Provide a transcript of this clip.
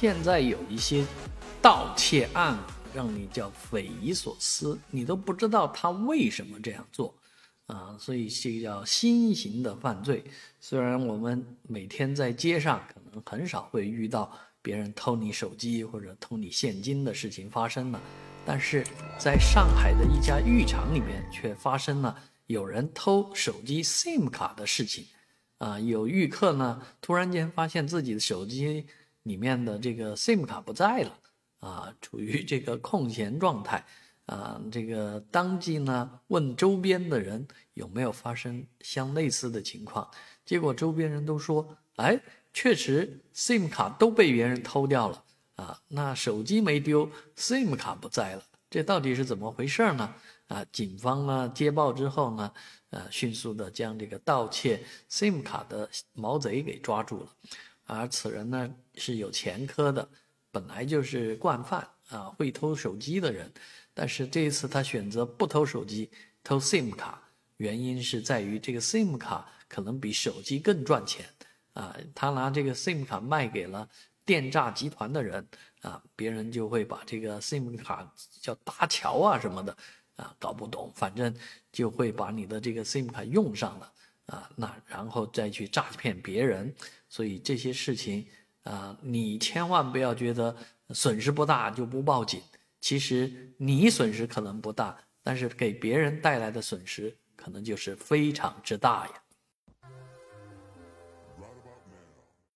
现在有一些盗窃案让你叫匪夷所思，你都不知道他为什么这样做，啊，所以这个叫新型的犯罪。虽然我们每天在街上可能很少会遇到别人偷你手机或者偷你现金的事情发生了，但是在上海的一家浴场里面却发生了有人偷手机 SIM 卡的事情，啊，有浴客呢突然间发现自己的手机。里面的这个 SIM 卡不在了，啊，处于这个空闲状态，啊，这个当即呢问周边的人有没有发生相类似的情况，结果周边人都说，哎，确实 SIM 卡都被别人偷掉了，啊，那手机没丢，SIM 卡不在了，这到底是怎么回事呢？啊，警方呢接报之后呢，呃，迅速的将这个盗窃 SIM 卡的毛贼给抓住了。而此人呢是有前科的，本来就是惯犯啊，会偷手机的人。但是这一次他选择不偷手机，偷 SIM 卡，原因是在于这个 SIM 卡可能比手机更赚钱啊。他拿这个 SIM 卡卖给了电诈集团的人啊，别人就会把这个 SIM 卡叫搭桥啊什么的啊，搞不懂，反正就会把你的这个 SIM 卡用上了。啊，那然后再去诈骗别人，所以这些事情啊，你千万不要觉得损失不大就不报警。其实你损失可能不大，但是给别人带来的损失可能就是非常之大呀。